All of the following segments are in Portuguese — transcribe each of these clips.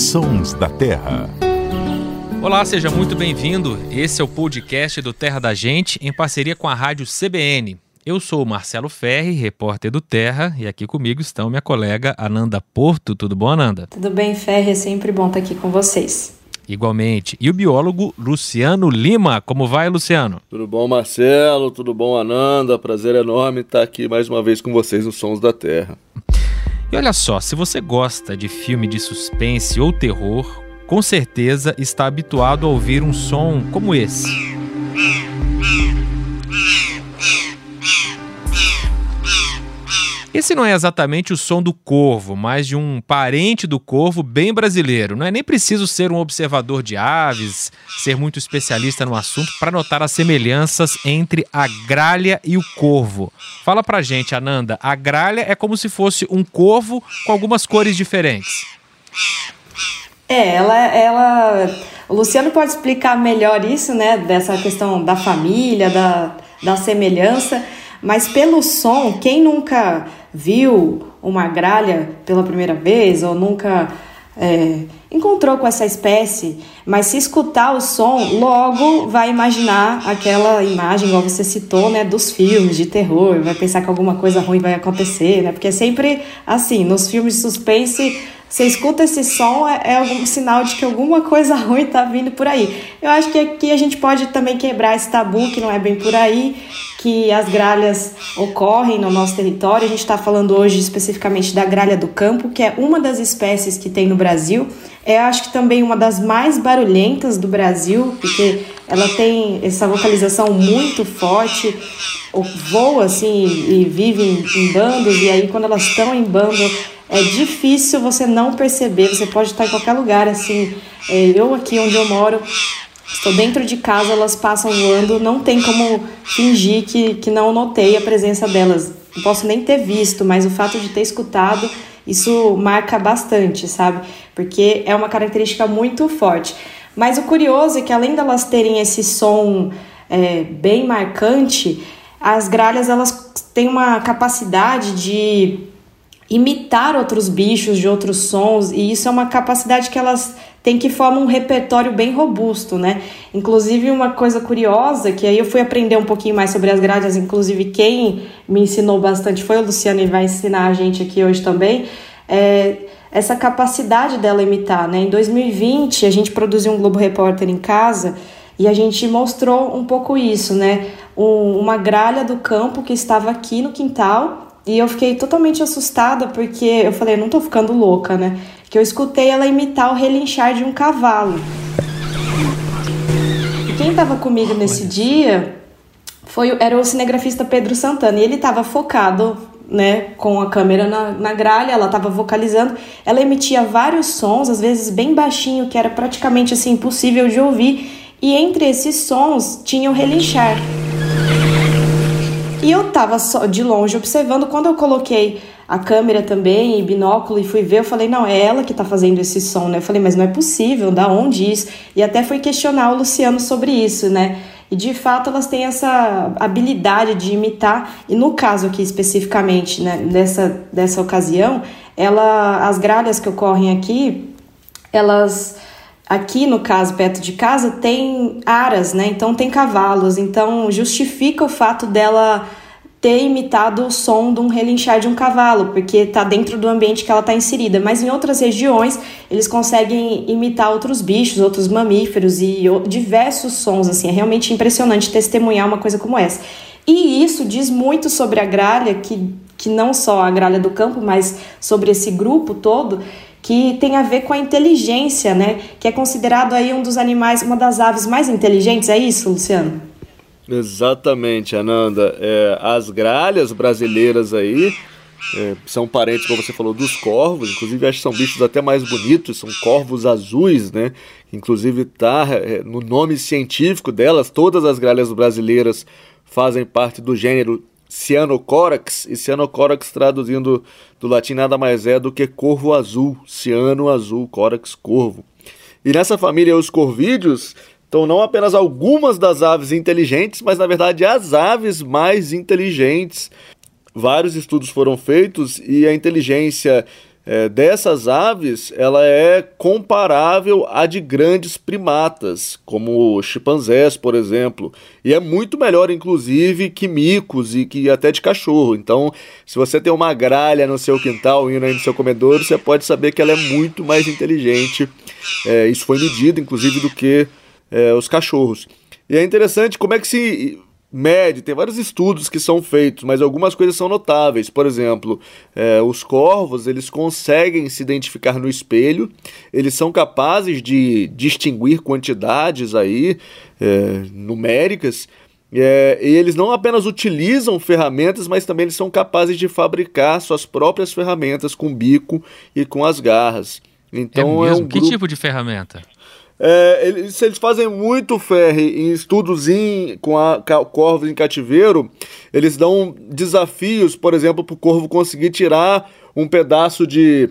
Sons da Terra. Olá, seja muito bem-vindo. Esse é o podcast do Terra da Gente, em parceria com a rádio CBN. Eu sou o Marcelo Ferri, repórter do Terra, e aqui comigo estão minha colega Ananda Porto. Tudo bom, Ananda? Tudo bem, Ferri? É sempre bom estar aqui com vocês. Igualmente. E o biólogo Luciano Lima. Como vai, Luciano? Tudo bom, Marcelo? Tudo bom, Ananda? Prazer enorme estar aqui mais uma vez com vocês nos Sons da Terra. E olha só, se você gosta de filme de suspense ou terror, com certeza está habituado a ouvir um som como esse. Esse não é exatamente o som do corvo, mas de um parente do corvo bem brasileiro. Não é nem preciso ser um observador de aves, ser muito especialista no assunto para notar as semelhanças entre a gralha e o corvo. Fala pra gente, Ananda, a gralha é como se fosse um corvo com algumas cores diferentes. É, ela, ela. O Luciano pode explicar melhor isso, né? Dessa questão da família, da, da semelhança. Mas pelo som, quem nunca viu uma gralha pela primeira vez ou nunca é, encontrou com essa espécie, mas se escutar o som, logo vai imaginar aquela imagem, igual você citou, né, dos filmes de terror, vai pensar que alguma coisa ruim vai acontecer, né? Porque é sempre assim, nos filmes de suspense você escuta esse som, é, é, algum sinal de que alguma coisa ruim está vindo por aí. Eu acho que aqui a gente pode também quebrar esse tabu, que não é bem por aí, que as gralhas ocorrem no nosso território. A gente está falando hoje especificamente da gralha do campo, que é uma das espécies que tem no Brasil. É, acho que também uma das mais barulhentas do Brasil, porque ela tem essa vocalização muito forte, voa assim e vive em, em bandos, e aí quando elas estão em bando é difícil você não perceber. Você pode estar em qualquer lugar, assim. É, eu aqui onde eu moro, estou dentro de casa, elas passam voando, não tem como fingir que, que não notei a presença delas. Não posso nem ter visto, mas o fato de ter escutado, isso marca bastante, sabe? Porque é uma característica muito forte. Mas o curioso é que além delas terem esse som é, bem marcante, as gralhas elas têm uma capacidade de imitar outros bichos de outros sons, e isso é uma capacidade que elas têm que formar um repertório bem robusto, né? Inclusive, uma coisa curiosa, que aí eu fui aprender um pouquinho mais sobre as grades, inclusive quem me ensinou bastante foi o Luciano e vai ensinar a gente aqui hoje também, é essa capacidade dela imitar, né? Em 2020, a gente produziu um Globo Repórter em casa e a gente mostrou um pouco isso, né? Um, uma gralha do campo que estava aqui no quintal e eu fiquei totalmente assustada porque eu falei, não tô ficando louca, né? Que eu escutei ela imitar o relinchar de um cavalo. E quem tava comigo nesse dia foi era o cinegrafista Pedro Santana. E ele tava focado, né, com a câmera na, na gralha, ela tava vocalizando. Ela emitia vários sons, às vezes bem baixinho, que era praticamente assim impossível de ouvir. E entre esses sons tinha o relinchar. E eu tava só de longe observando. Quando eu coloquei a câmera também e binóculo e fui ver, eu falei, não, é ela que tá fazendo esse som, né? Eu falei, mas não é possível, da onde isso? E até fui questionar o Luciano sobre isso, né? E de fato elas têm essa habilidade de imitar, e no caso aqui especificamente, né, dessa, dessa ocasião, ela, as gralhas que ocorrem aqui, elas Aqui, no caso, perto de casa, tem aras, né? Então tem cavalos. Então justifica o fato dela ter imitado o som de um relinchar de um cavalo, porque está dentro do ambiente que ela está inserida. Mas em outras regiões, eles conseguem imitar outros bichos, outros mamíferos e diversos sons. Assim, é realmente impressionante testemunhar uma coisa como essa. E isso diz muito sobre a gralha, que, que não só a gralha do campo, mas sobre esse grupo todo que tem a ver com a inteligência, né? Que é considerado aí um dos animais, uma das aves mais inteligentes, é isso, Luciano? Exatamente, Ananda. É, as gralhas brasileiras aí é, são parentes, como você falou, dos corvos. Inclusive, acho que são bichos até mais bonitos, são corvos azuis, né? Inclusive, tá é, no nome científico delas, todas as gralhas brasileiras fazem parte do gênero Cyanocorax, e Cyanocorax traduzindo do latim nada mais é do que corvo azul, ciano azul, corax corvo. E nessa família os corvídeos estão não apenas algumas das aves inteligentes, mas na verdade as aves mais inteligentes. Vários estudos foram feitos e a inteligência é, dessas aves, ela é comparável à de grandes primatas, como chimpanzés, por exemplo, e é muito melhor, inclusive, que micos e que até de cachorro. Então, se você tem uma gralha no seu quintal indo aí no seu comedouro, você pode saber que ela é muito mais inteligente. É, isso foi medido, inclusive, do que é, os cachorros. E é interessante como é que se mede, tem vários estudos que são feitos, mas algumas coisas são notáveis. Por exemplo, é, os corvos eles conseguem se identificar no espelho, eles são capazes de distinguir quantidades aí é, numéricas. É, e eles não apenas utilizam ferramentas, mas também eles são capazes de fabricar suas próprias ferramentas com bico e com as garras. Então é, é um grupo... que tipo de ferramenta? É, eles, eles fazem muito ferre em estudos em, com a, corvos em cativeiro. Eles dão desafios, por exemplo, para o corvo conseguir tirar um pedaço de,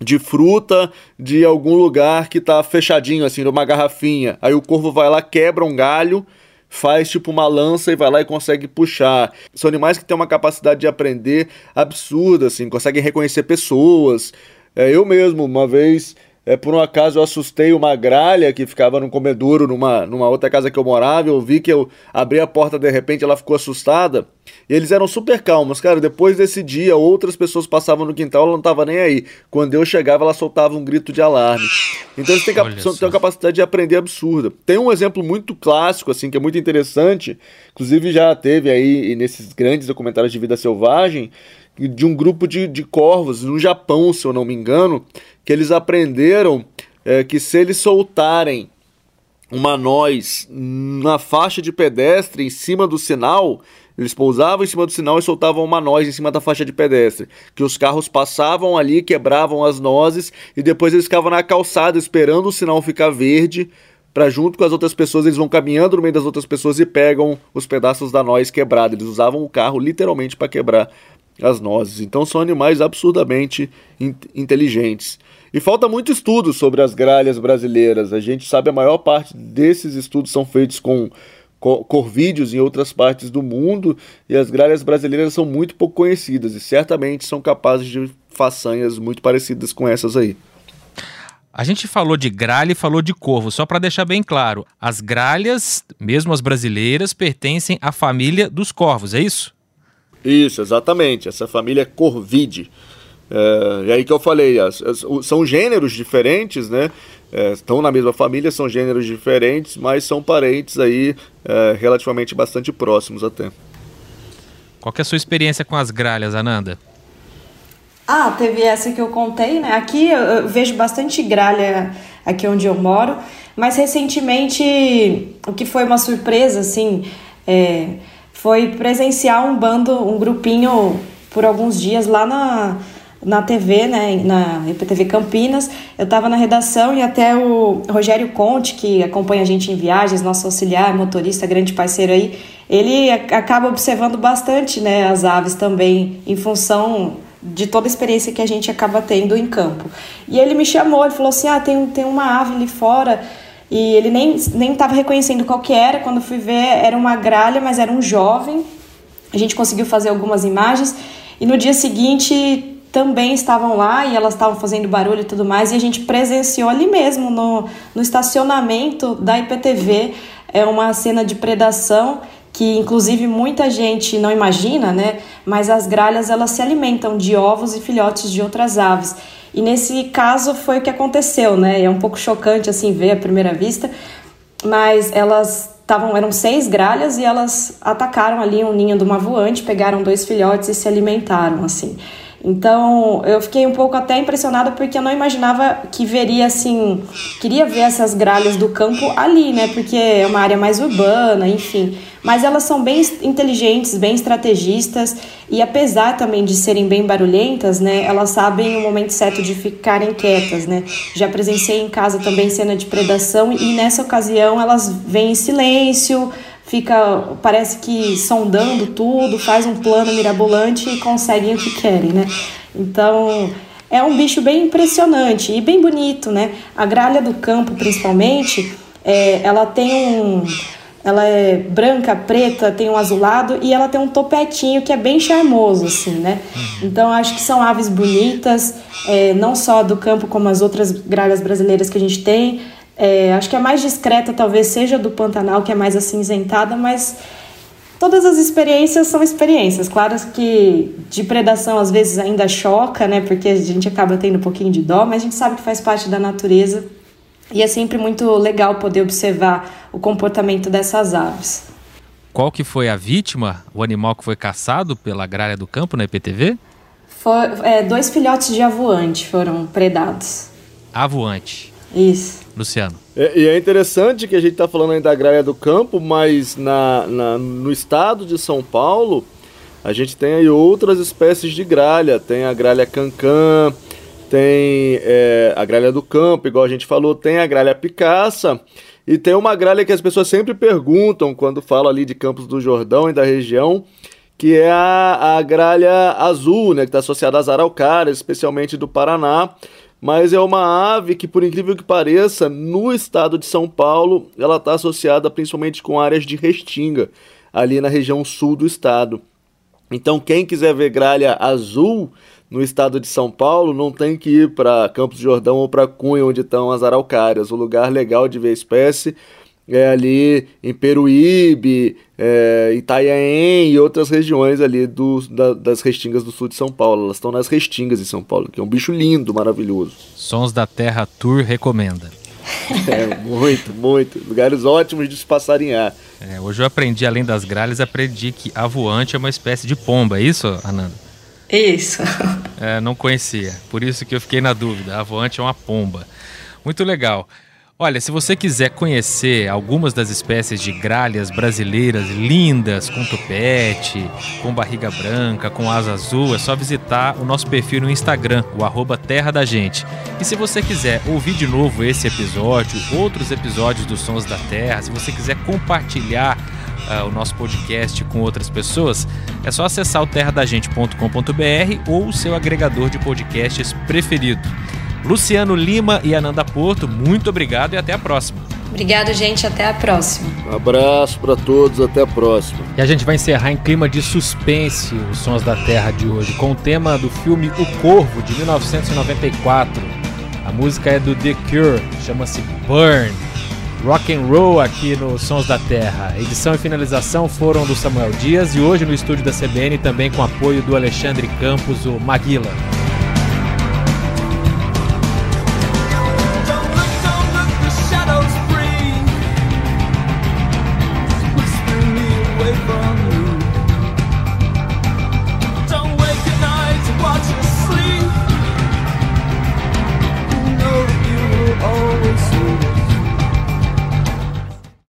de fruta de algum lugar que está fechadinho, assim, numa garrafinha. Aí o corvo vai lá, quebra um galho, faz tipo uma lança e vai lá e consegue puxar. São animais que têm uma capacidade de aprender absurda, assim, conseguem reconhecer pessoas. É, eu mesmo, uma vez é, por um acaso eu assustei uma gralha que ficava num comedouro numa, numa outra casa que eu morava. Eu vi que eu abri a porta de repente, ela ficou assustada. E eles eram super calmos, cara. Depois desse dia, outras pessoas passavam no quintal, ela não tava nem aí. Quando eu chegava, ela soltava um grito de alarme. Então eles têm, cap têm uma capacidade de aprender absurda. Tem um exemplo muito clássico, assim, que é muito interessante. Inclusive já teve aí nesses grandes documentários de vida selvagem de um grupo de, de corvos no Japão, se eu não me engano, que eles aprenderam é, que se eles soltarem uma noz na faixa de pedestre em cima do sinal, eles pousavam em cima do sinal e soltavam uma noz em cima da faixa de pedestre. Que os carros passavam ali, quebravam as nozes e depois eles ficavam na calçada esperando o sinal ficar verde para junto com as outras pessoas eles vão caminhando no meio das outras pessoas e pegam os pedaços da noz quebrada. Eles usavam o carro literalmente para quebrar as nozes. Então são animais absurdamente in inteligentes. E falta muito estudo sobre as gralhas brasileiras. A gente sabe a maior parte desses estudos são feitos com corvídeos em outras partes do mundo e as gralhas brasileiras são muito pouco conhecidas e certamente são capazes de façanhas muito parecidas com essas aí. A gente falou de gralha e falou de corvo, só para deixar bem claro. As gralhas, mesmo as brasileiras, pertencem à família dos corvos, é isso? Isso, exatamente. Essa família é Corvide. É, e aí que eu falei, as, as, são gêneros diferentes, né? É, estão na mesma família, são gêneros diferentes, mas são parentes aí é, relativamente bastante próximos até. Qual é a sua experiência com as gralhas, Ananda? Ah, teve essa que eu contei, né? Aqui eu vejo bastante gralha aqui onde eu moro, mas recentemente o que foi uma surpresa, assim, é, foi presenciar um bando, um grupinho por alguns dias lá na, na TV, né, na IPTV Campinas. Eu estava na redação e até o Rogério Conte, que acompanha a gente em viagens, nosso auxiliar, motorista, grande parceiro aí, ele acaba observando bastante, né, as aves também, em função de toda a experiência que a gente acaba tendo em campo. E ele me chamou, ele falou assim, ah, tem, tem uma ave ali fora e ele nem estava reconhecendo qual que era. Quando fui ver, era uma gralha, mas era um jovem. A gente conseguiu fazer algumas imagens e no dia seguinte também estavam lá e elas estavam fazendo barulho e tudo mais e a gente presenciou ali mesmo no, no estacionamento da IPTV é uma cena de predação que inclusive muita gente não imagina, né? Mas as gralhas elas se alimentam de ovos e filhotes de outras aves. E nesse caso foi o que aconteceu, né? É um pouco chocante assim ver à primeira vista, mas elas estavam eram seis gralhas e elas atacaram ali um ninho de uma voante, pegaram dois filhotes e se alimentaram assim. Então eu fiquei um pouco até impressionada porque eu não imaginava que veria assim, queria ver essas gralhas do campo ali, né? Porque é uma área mais urbana, enfim. Mas elas são bem inteligentes, bem estrategistas e apesar também de serem bem barulhentas, né? Elas sabem o momento certo de ficarem quietas, né? Já presenciei em casa também cena de predação e nessa ocasião elas vêm em silêncio fica, parece que sondando tudo, faz um plano mirabolante e conseguem o que querem, né? Então, é um bicho bem impressionante e bem bonito, né? A gralha do campo, principalmente, é, ela tem um ela é branca, preta, tem um azulado e ela tem um topetinho que é bem charmoso, assim, né? Então acho que são aves bonitas, é, não só do campo como as outras gralhas brasileiras que a gente tem. É, acho que a mais discreta talvez seja do Pantanal, que é mais acinzentada, mas todas as experiências são experiências. Claro que de predação às vezes ainda choca, né? Porque a gente acaba tendo um pouquinho de dó, mas a gente sabe que faz parte da natureza e é sempre muito legal poder observar o comportamento dessas aves. Qual que foi a vítima, o animal que foi caçado pela gralha do campo na IPTV? For, é, dois filhotes de avoante foram predados. Avoante. Isso. Luciano. É, e é interessante que a gente está falando aí da gralha do campo, mas na, na, no estado de São Paulo, a gente tem aí outras espécies de gralha. Tem a gralha cancã, tem é, a gralha do campo, igual a gente falou, tem a gralha picaça e tem uma gralha que as pessoas sempre perguntam quando falam ali de Campos do Jordão e da região, que é a, a gralha azul, né, que está associada às araucárias, especialmente do Paraná. Mas é uma ave que, por incrível que pareça, no estado de São Paulo, ela está associada principalmente com áreas de restinga, ali na região sul do estado. Então, quem quiser ver gralha azul, no estado de São Paulo, não tem que ir para Campos do Jordão ou para Cunha, onde estão as araucárias. O lugar legal de ver a espécie é ali em Peruíbe, é, Itanhaém e outras regiões ali do, da, das restingas do sul de São Paulo. Elas estão nas restingas de São Paulo, que é um bicho lindo, maravilhoso. Sons da Terra Tour recomenda. É, muito, muito. Lugares ótimos de se passarinhar. É, hoje eu aprendi, além das gralhas, aprendi que a voante é uma espécie de pomba, é isso, Ananda? Isso. É, não conhecia. Por isso que eu fiquei na dúvida. A voante é uma pomba. Muito legal. Olha, se você quiser conhecer algumas das espécies de gralhas brasileiras lindas, com tupete, com barriga branca, com asa azul, é só visitar o nosso perfil no Instagram, o arroba Terra da Gente. E se você quiser ouvir de novo esse episódio, outros episódios dos Sons da Terra, se você quiser compartilhar uh, o nosso podcast com outras pessoas, é só acessar o terradagente.com.br ou o seu agregador de podcasts preferido. Luciano Lima e Ananda Porto, muito obrigado e até a próxima. Obrigado, gente. Até a próxima. Um abraço para todos. Até a próxima. E a gente vai encerrar em clima de suspense os Sons da Terra de hoje, com o tema do filme O Corvo, de 1994. A música é do The Cure, chama-se Burn rock and roll aqui no Sons da Terra. Edição e finalização foram do Samuel Dias e hoje no estúdio da CBN também com apoio do Alexandre Campos, o Maguila.